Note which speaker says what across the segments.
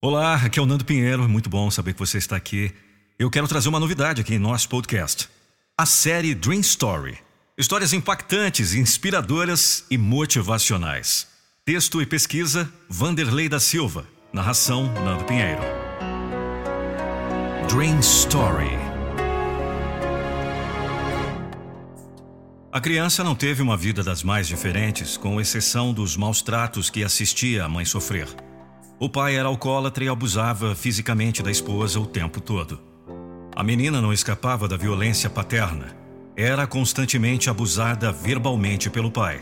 Speaker 1: Olá, aqui é o Nando Pinheiro, muito bom saber que você está aqui. Eu quero trazer uma novidade aqui em nosso podcast. A série Dream Story. Histórias impactantes, inspiradoras e motivacionais. Texto e pesquisa, Vanderlei da Silva. Narração, Nando Pinheiro. Dream Story. A criança não teve uma vida das mais diferentes, com exceção dos maus tratos que assistia a mãe sofrer. O pai era alcoólatra e abusava fisicamente da esposa o tempo todo. A menina não escapava da violência paterna. Era constantemente abusada verbalmente pelo pai.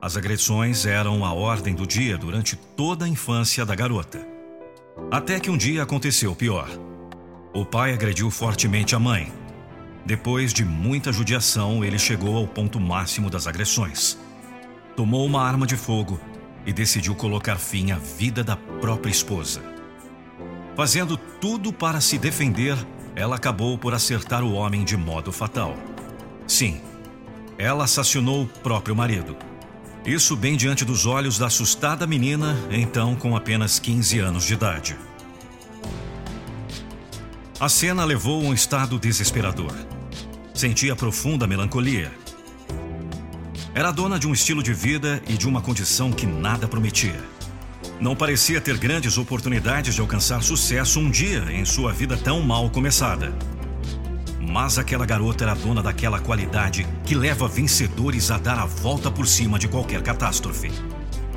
Speaker 1: As agressões eram a ordem do dia durante toda a infância da garota. Até que um dia aconteceu pior. O pai agrediu fortemente a mãe. Depois de muita judiação, ele chegou ao ponto máximo das agressões. Tomou uma arma de fogo e decidiu colocar fim à vida da própria esposa. Fazendo tudo para se defender, ela acabou por acertar o homem de modo fatal. Sim, ela assassinou o próprio marido. Isso bem diante dos olhos da assustada menina, então com apenas 15 anos de idade. A cena levou a um estado desesperador. Sentia profunda melancolia era dona de um estilo de vida e de uma condição que nada prometia. Não parecia ter grandes oportunidades de alcançar sucesso um dia em sua vida tão mal começada. Mas aquela garota era dona daquela qualidade que leva vencedores a dar a volta por cima de qualquer catástrofe.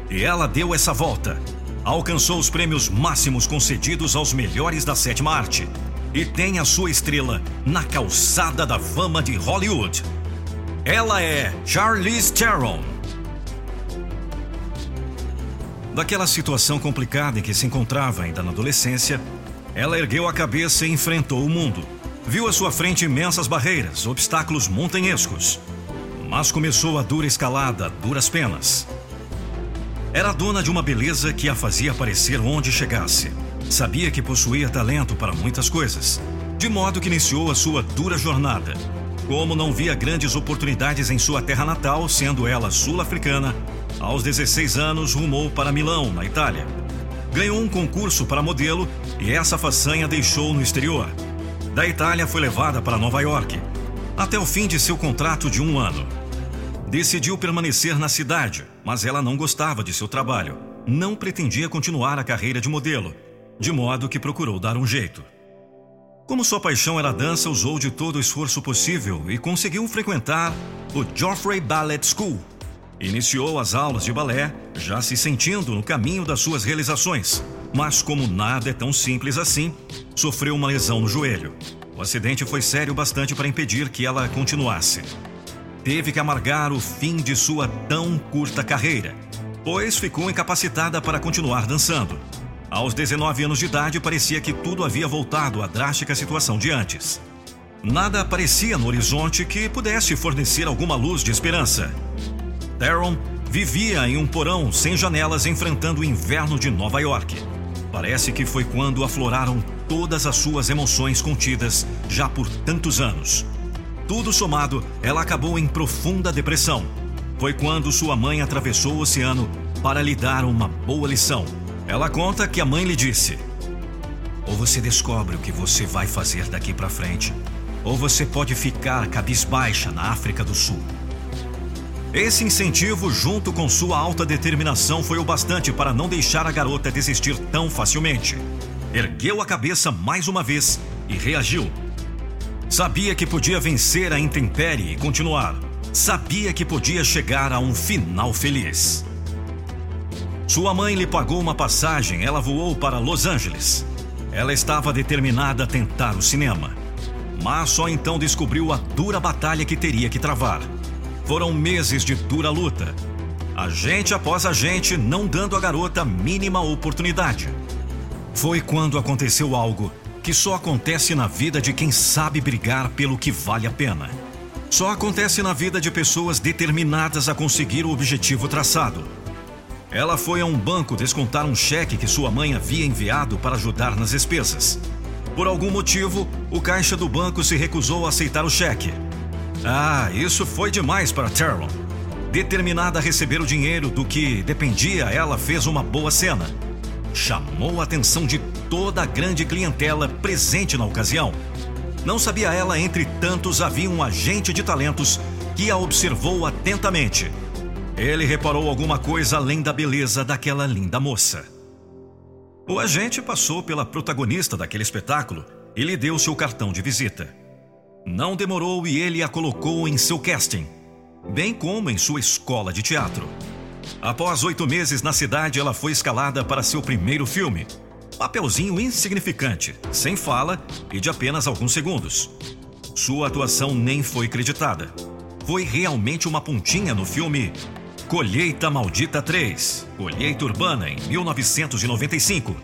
Speaker 1: E ela deu essa volta. Alcançou os prêmios máximos concedidos aos melhores da sétima arte. E tem a sua estrela na calçada da fama de Hollywood. Ela é Charlize Theron. Daquela situação complicada em que se encontrava ainda na adolescência, ela ergueu a cabeça e enfrentou o mundo. Viu à sua frente imensas barreiras, obstáculos montanhescos. Mas começou a dura escalada, duras penas. Era dona de uma beleza que a fazia aparecer onde chegasse. Sabia que possuía talento para muitas coisas, de modo que iniciou a sua dura jornada como não via grandes oportunidades em sua terra natal, sendo ela sul-africana, aos 16 anos rumou para Milão, na Itália. Ganhou um concurso para modelo e essa façanha deixou no exterior. Da Itália foi levada para Nova York, até o fim de seu contrato de um ano. Decidiu permanecer na cidade, mas ela não gostava de seu trabalho. Não pretendia continuar a carreira de modelo, de modo que procurou dar um jeito. Como sua paixão era dança, usou de todo o esforço possível e conseguiu frequentar o Joffrey Ballet School. Iniciou as aulas de balé, já se sentindo no caminho das suas realizações. Mas, como nada é tão simples assim, sofreu uma lesão no joelho. O acidente foi sério bastante para impedir que ela continuasse. Teve que amargar o fim de sua tão curta carreira, pois ficou incapacitada para continuar dançando. Aos 19 anos de idade, parecia que tudo havia voltado à drástica situação de antes. Nada aparecia no horizonte que pudesse fornecer alguma luz de esperança. Darren vivia em um porão sem janelas enfrentando o inverno de Nova York. Parece que foi quando afloraram todas as suas emoções contidas já por tantos anos. Tudo somado, ela acabou em profunda depressão. Foi quando sua mãe atravessou o oceano para lhe dar uma boa lição ela conta que a mãe lhe disse: Ou você descobre o que você vai fazer daqui para frente, ou você pode ficar cabisbaixa na África do Sul. Esse incentivo, junto com sua alta determinação, foi o bastante para não deixar a garota desistir tão facilmente. Ergueu a cabeça mais uma vez e reagiu. Sabia que podia vencer a intempérie e continuar. Sabia que podia chegar a um final feliz. Sua mãe lhe pagou uma passagem, ela voou para Los Angeles. Ela estava determinada a tentar o cinema. Mas só então descobriu a dura batalha que teria que travar. Foram meses de dura luta. Agente após agente, não dando à garota mínima oportunidade. Foi quando aconteceu algo que só acontece na vida de quem sabe brigar pelo que vale a pena. Só acontece na vida de pessoas determinadas a conseguir o objetivo traçado. Ela foi a um banco descontar um cheque que sua mãe havia enviado para ajudar nas despesas. Por algum motivo, o caixa do banco se recusou a aceitar o cheque. Ah, isso foi demais para Terrell. Determinada a receber o dinheiro do que dependia, ela fez uma boa cena. chamou a atenção de toda a grande clientela presente na ocasião. Não sabia ela, entre tantos, havia um agente de talentos que a observou atentamente. Ele reparou alguma coisa além da beleza daquela linda moça. O agente passou pela protagonista daquele espetáculo e lhe deu seu cartão de visita. Não demorou e ele a colocou em seu casting, bem como em sua escola de teatro. Após oito meses na cidade, ela foi escalada para seu primeiro filme. Papelzinho insignificante, sem fala e de apenas alguns segundos. Sua atuação nem foi creditada. Foi realmente uma pontinha no filme Colheita Maldita 3, Colheita Urbana, em 1995.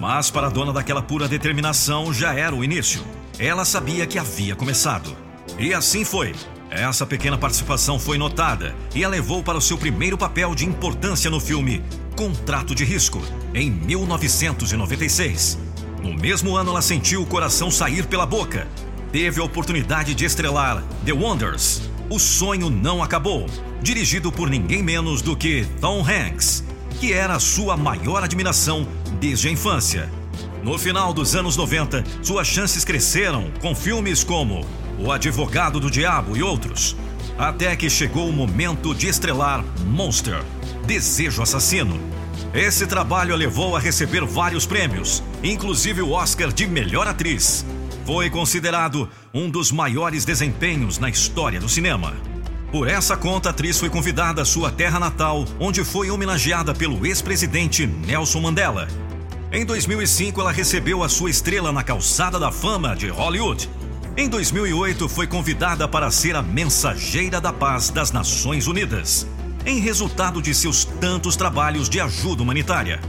Speaker 1: Mas para a dona daquela pura determinação já era o início. Ela sabia que havia começado. E assim foi. Essa pequena participação foi notada e a levou para o seu primeiro papel de importância no filme Contrato de Risco, em 1996. No mesmo ano, ela sentiu o coração sair pela boca. Teve a oportunidade de estrelar The Wonders. O sonho não acabou, dirigido por ninguém menos do que Tom Hanks, que era sua maior admiração desde a infância. No final dos anos 90, suas chances cresceram com filmes como O Advogado do Diabo e outros, até que chegou o momento de estrelar Monster Desejo Assassino. Esse trabalho a levou a receber vários prêmios, inclusive o Oscar de Melhor Atriz. Foi considerado um dos maiores desempenhos na história do cinema. Por essa conta, a atriz foi convidada à sua terra natal, onde foi homenageada pelo ex-presidente Nelson Mandela em 2005, ela recebeu a sua estrela na calçada da fama de Hollywood. Em 2008, foi convidada para ser a mensageira da paz das Nações Unidas, em resultado de seus tantos trabalhos de ajuda humanitária.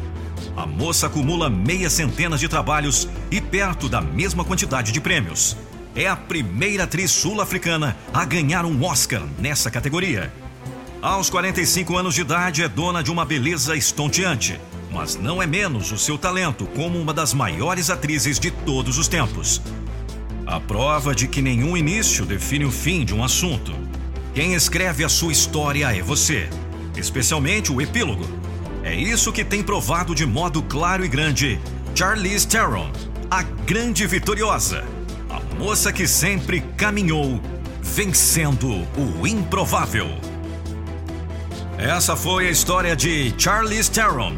Speaker 1: A moça acumula meia centena de trabalhos e perto da mesma quantidade de prêmios. É a primeira atriz sul-africana a ganhar um Oscar nessa categoria. Aos 45 anos de idade, é dona de uma beleza estonteante mas não é menos o seu talento como uma das maiores atrizes de todos os tempos. A prova de que nenhum início define o fim de um assunto. Quem escreve a sua história é você, especialmente o epílogo. É isso que tem provado de modo claro e grande Charlize Theron, a grande vitoriosa, a moça que sempre caminhou, vencendo o improvável. Essa foi a história de Charlize Theron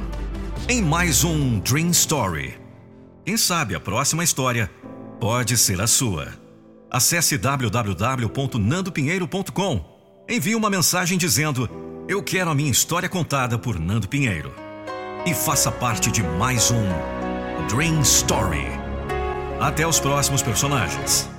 Speaker 1: em mais um Dream Story. Quem sabe a próxima história pode ser a sua. Acesse www.nandopinheiro.com. Envie uma mensagem dizendo: Eu quero a minha história contada por Nando Pinheiro. E faça parte de mais um Dream Story. Até os próximos personagens.